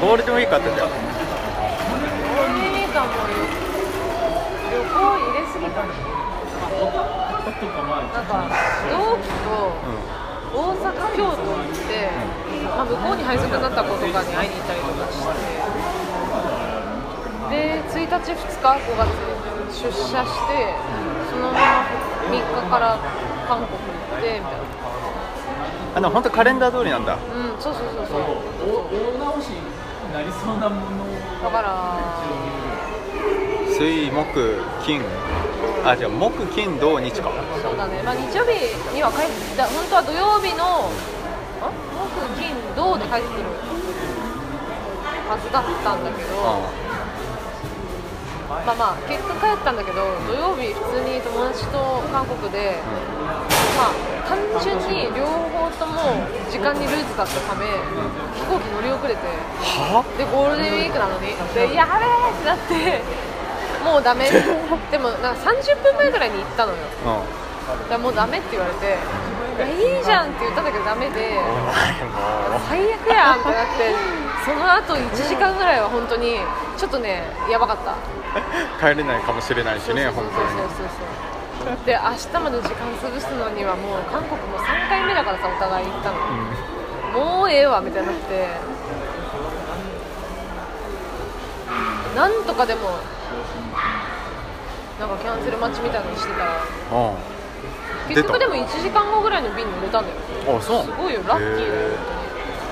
ゴールデンウィークあったじゃんゴールデンウィークはもう旅行入れすぎたねなん。か同期と大阪京都行って、まあ、向こうに配属になった子とかに会いに行ったりとかしてで1日2日5月出社してそのまま3日から韓国行ってみたいなあでも本当カレンダー通りなんだ。うんそうそうそうそう。大直しになりそうなものだから水木金。あじゃあ木金土日か。そうだね、まあ、日曜日には帰ってだ本当は土曜日のあ木金土で帰ってくるはずだったんだけど、うまあまあ結果帰ったんだけど土曜日普通に友達と韓国で、まあ単純に両方とも時間にルーズだったため飛行機乗り遅れては？でゴールデンウィークなのにでやべえってなってもうダメ。でもなんか30分前ぐらいに行ったのよ。うん。いやもうダメって言われていやいいじゃんって言ったんだけどダメで 最悪やんってなってその後1時間ぐらいは本当にちょっとねやばかった。う 帰れないかもしれないしねそうそう本そうそうそう で明日まで時間潰すのにはもう韓国も3回目だからさお互い行ったの、もうええわみたいになって。なんとかでもなんかキャンセル待ちみたいなのしてた。ら結局でも1時間後ぐらいの便に乗れたんだよ。あそう。すごいよラッキーだよ。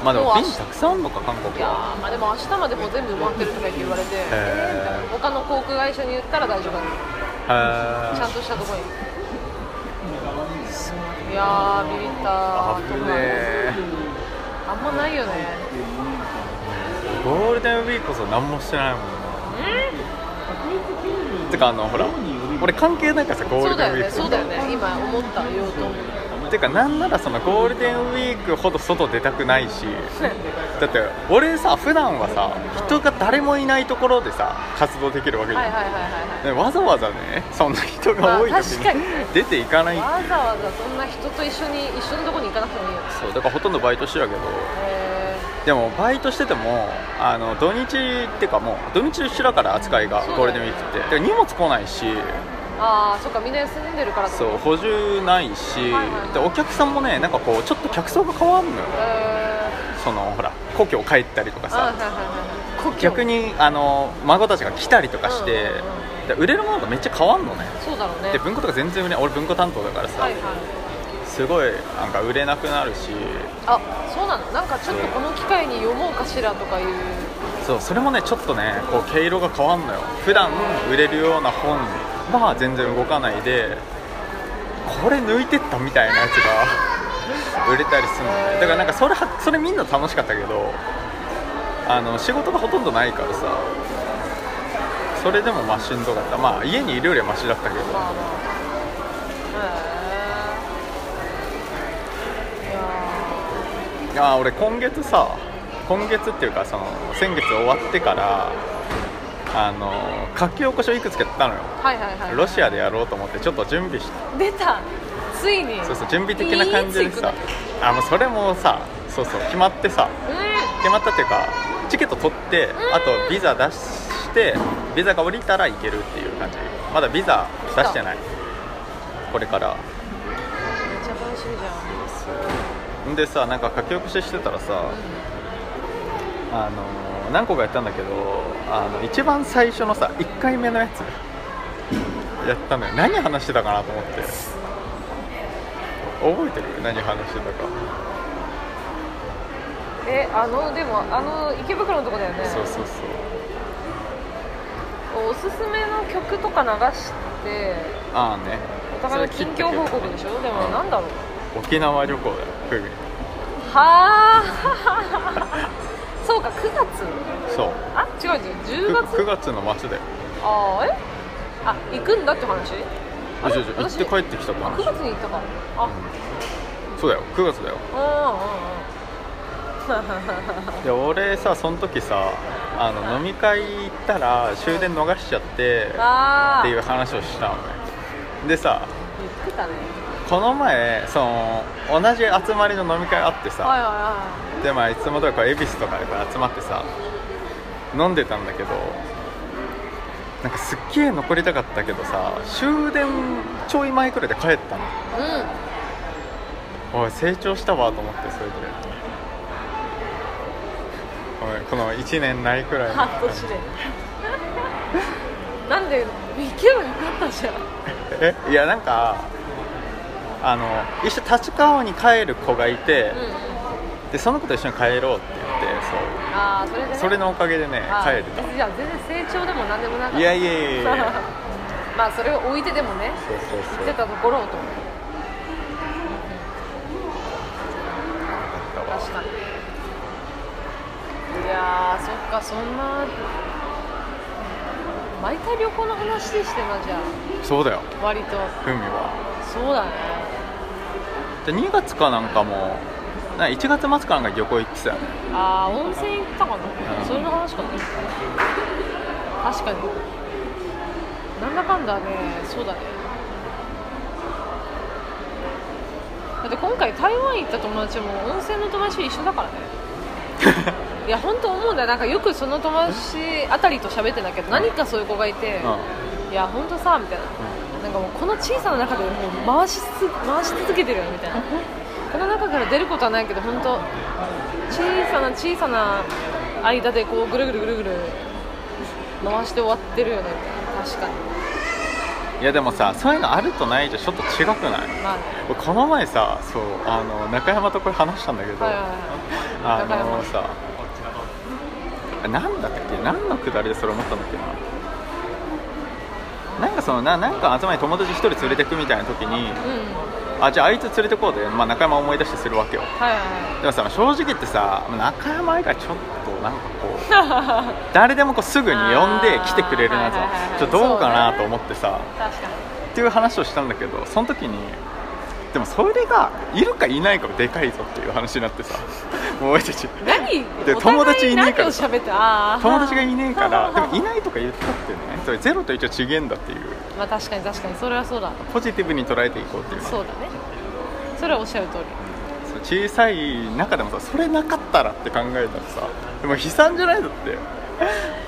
まあでも便たくさんあんのか韓国いやまあでも明日までもう全部埋まってるとか言って言われて。え。ー他の航空会社に言ったら大丈夫だねへちゃんとしたところに。いやービビった危ねえあんまないよね。ゴールデンウィークこそ何もしてないもんてかあのほら俺関係ないからさゴーそうだよねルデンウィーク。そうだよね。今思った言おうと。思ったてかなんならそのゴールデンウィークほど外出たくないしだって俺さ普段はさ人が誰もいないところでさ活動できるわけじゃん、はいはいはいはいでわざわざねそんな人が多いまあ時確かに。に出ていかない。わざわざそんな人と一緒に一緒のとこに行かなくてもいいよ。そうだからほとんどバイトしてるけどへでもバイトしててもあの土日っていうかもう土日一緒だから扱いがゴールデンウィークって。だから荷物来ないしーああそっかみんな休んでるからそう補充ないし、はいはいでお客さんもねなんかこうちょっと客層が変わるのよ。へそのほら故郷帰ったりとかさ。はいはいはいはい。逆にあの孫たちが来たりとかして、うんうんうん。で売れるものがめっちゃ変わんのね。そうだろうね。で文庫とか全然売れない俺文庫担当だからさ、はいはい。すごいなんか売れなくなるし。あそうなの？なんかちょっとこの機会に読もうかしらとかいう。そうそれもねちょっとねこう毛色が変わんのよ。普段売れるような本は全然動かないでこれ抜いてったみたいなやつが 売れたりするのね。だからなんかそれはそれみんな楽しかったけどあの仕事がほとんどないからさそれでもまあしんどかった。まあ家にいるよりはマシだったけど。まあいや俺今月さ今月っていうかその先月終わってからあの書き起こしをいくつかやったのよ。ーはいはいはい。ロシアでやろうと思ってちょっと準備して。出た。ついに。そうそう準備的な感じでさ。あもうそれもさそうそう決まってさ。う決まったっていうかチケット取ってあとビザ出してビザが降りたら行けるっていう感じ。まだビザ出してない。これから。んめっちゃ楽しみじゃん。んでさなんか書き起こししてたらさあの何個かやったんだけどあの一番最初のさ1回目のやつやったのよ。何話してたかなと思って。覚えてる？何話してたか。えあのでもあの池袋のとこだよね。そうそうそう。おすすめの曲とか流してああね。お互いの近況報告でしょ？でもなんだろう。沖縄旅行だよはあ10月？9, 月の末で。ああえ？あ行くんだって話？あじゃじゃ行って帰ってきたか9月に行ったかあ、うん、そうだよ9月だよ。うんうんうん で俺さその時さあの飲み会行ったら終電逃しちゃってっていう話をしたのね。でさ言ってたね。この前その同じ集まりの飲み会あってさ、はいはいはい、でまあいつもとか恵比寿とかで集まってさ飲んでたんだけどなんかすっげえ残りたかったけどさ終電ちょい前くらいで帰ったの。いうん。おい成長したわと思ってそれで。おいこの1年ないくらい。半年で。なんで行けばよかったじゃん。えいやなんかあの一緒立川に帰る子がいて、うん。うんでその子と一緒に帰ろうって言ってああそれで、ね、それのおかげでねあ帰れいや全然成長でも何でもなかった。たいやいやいやいや。まあそれを置いてでもねそうそうそう。言ってたところをと。確かに。いやーそっかそんな毎回旅行の話でしてなじゃそうだよ。あ割と。ふみは。そうだね。で2月かなんかもな1月末かなんか旅行行ってたよね。ああ温泉行ったかな、うん。それの話かな？確かに。なんだかんだねそうだね。だって今回台湾行った友達も温泉の友達一緒だからね。いや本当思うんだよ。なんかよくその友達あたりと喋ってんだけど何かそういう子がいて、いや本当さみたいな。なんかもうこの小さな中でもう回しつ回し続けてるよみたいな この中から出ることはないけど本当小さな小さな間でこうぐるぐるぐるぐる回して終わってるよね。確かに。いやでもさそういうのあるとないじゃちょっと違くない？まあこの前さそうあの中山とこれ話したんだけど、はいはいはい。あのさなんだったっけ？何のくだりでそれ思ったんだっけな？なんかそのななんか集まり友達一人連れてくみたいな時にうん。あじゃああいつ連れてこうで、まあ、中山思い出してするわけよ。はいはいでもさ正直言ってさ中山以外ちょっとなんかこう 誰でもこうすぐに呼んで来てくれるなとはいはいはいちょっとどうかなと思ってさ、確かに。っていう話をしたんだけどその時にでもそれがいるかいないかもでかいぞっていう話になってさ もう俺たち。何？友達いねえから。友達がいねえから。でもいいないとか言ったってね。それゼロと一応違えんだっていう。まあ確かに確かにそれはそうだ。ポジティブに捉えていこうっていうそうだね。それはおっしゃる通り。小さい中でもさそれなかったらって考えたらさでも悲惨じゃないだって。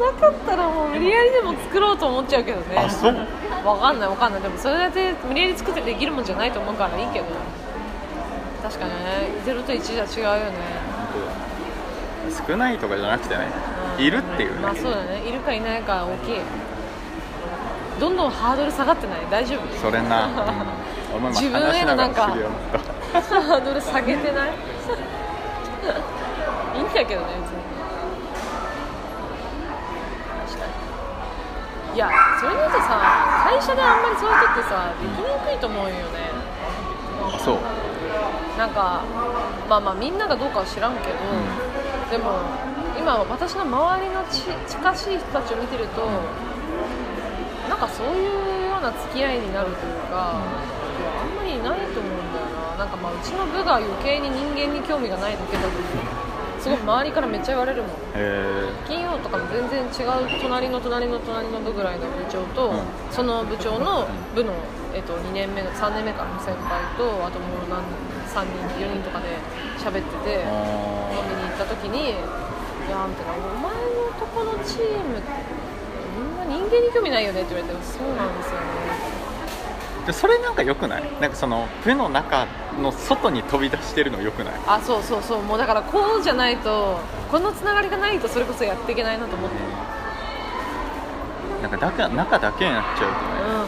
なかったらもう無理やりでも作ろうと思っちゃうけどね。あそうわかんないわかんない。でもそれだけ無理やり作ってできるもんじゃないと思うからいいけど。確かにね。0と1じゃ違うよね、少ないとかじゃなくてね。うん。いるっていうね、まあそうだね。いるかいないか大きい。どんどんハードル下がってない？大丈夫？それな、うん、自分へのなんか ハードル下げてない？いいんだけどね別に確かにいやそれで言うとさ会社であんまりそういう人ってさできにくいと思うよね。あそう。なんかまあまあみんながどうかは知らんけど、でも今私の周りのち近しい人たちを見てるとなんかそういうような付き合いになるというか、あんまりいないと思うんだよな。なんかまあうちの部が余計に人間に興味がないだけだとすごい周りからめっちゃ言われるもん。え金曜とかも全然違う隣の隣の隣の部ぐらいの部長と、うん。その部長の部の、えっと、2年目の3年目からの先輩とあともう何3人4人とかで喋ってて飲みに行った時に「いや」みたいな「お前のとこのチームってみんな人間に興味ないよね」って言われて「そうなんですよね。ーでそれなんか良くない？なんかその部の中の外に飛び出してるの良くない」あそうそうそう。もうだからこうじゃないとこのつながりがないとそれこそやっていけないなと思って。なんかだけ中だけになっちゃうとね。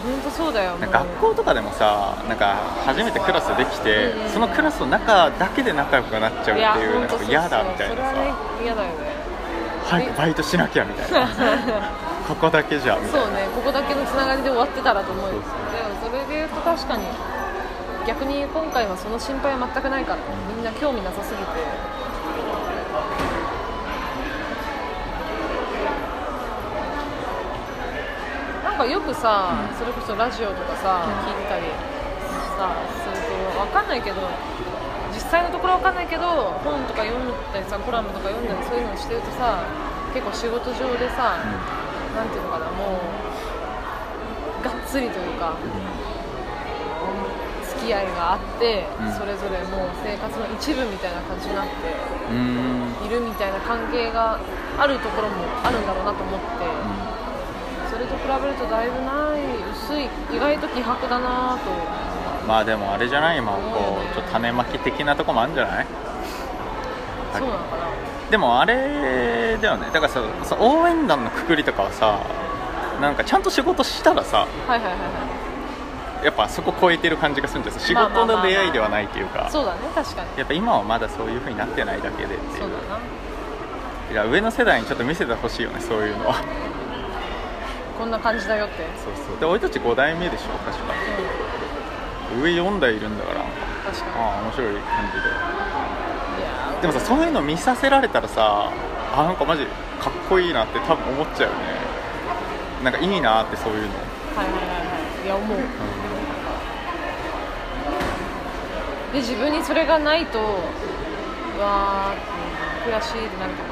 うん本当そうだよなんか学校とかでもさなんか初めてクラスできて、うんそのクラスの中だけで仲良くなっちゃうってやいうなんか嫌だみたいなさ、ね嫌だよね。早くバイトしなきゃみたいな ここだけじゃ。みたいなそうねここだけのつながりで終わってたらと思うよ。でもそれで言うと確かに逆に今回はその心配は全くないからみんな興味なさすぎて。なんかよくさ、うんそれこそラジオとかさ、聞いてたりさすると分かんないけど実際のところは分かんないけど本とか読んだりさコラムとか読んだりそういうのをしてるとさ結構仕事上でさ、なんていうのかなもうがっつりというか付き合いがあって、うん。それぞれもう生活の一部みたいな感じになっているみたいな関係があるところもあるんだろうなと思って、それと比べるとだいぶない薄い意外と希薄だなと。まあでもあれじゃない？今こうちょっと種まき的なとこもあるんじゃない？そうなのかなでもあれだよね。だからささ応援団のくくりとかはさなんかちゃんと仕事したらさはいはいはいはやっぱそこ超えてる感じがするんですよ仕事まあまあまあまあの出会いではないっていうか。いそうだね確かに。やっぱ今はまだそういう風になってないだけでっていう。そうだな。いや上の世代にちょっと見せてほしいよねそういうのは。こんな感じだよって、そうそう。で俺たち5代目でしょ確か。うん、上4代いるんだから確かに。ああ面白い感じで。でもさそういうの見させられたらさあなんかマジかっこいいなって多分思っちゃうよね。なんかいいなってそういうの、はいはいはいはい。いや思う。で自分にそれがないとうわー悔しいってなるかもね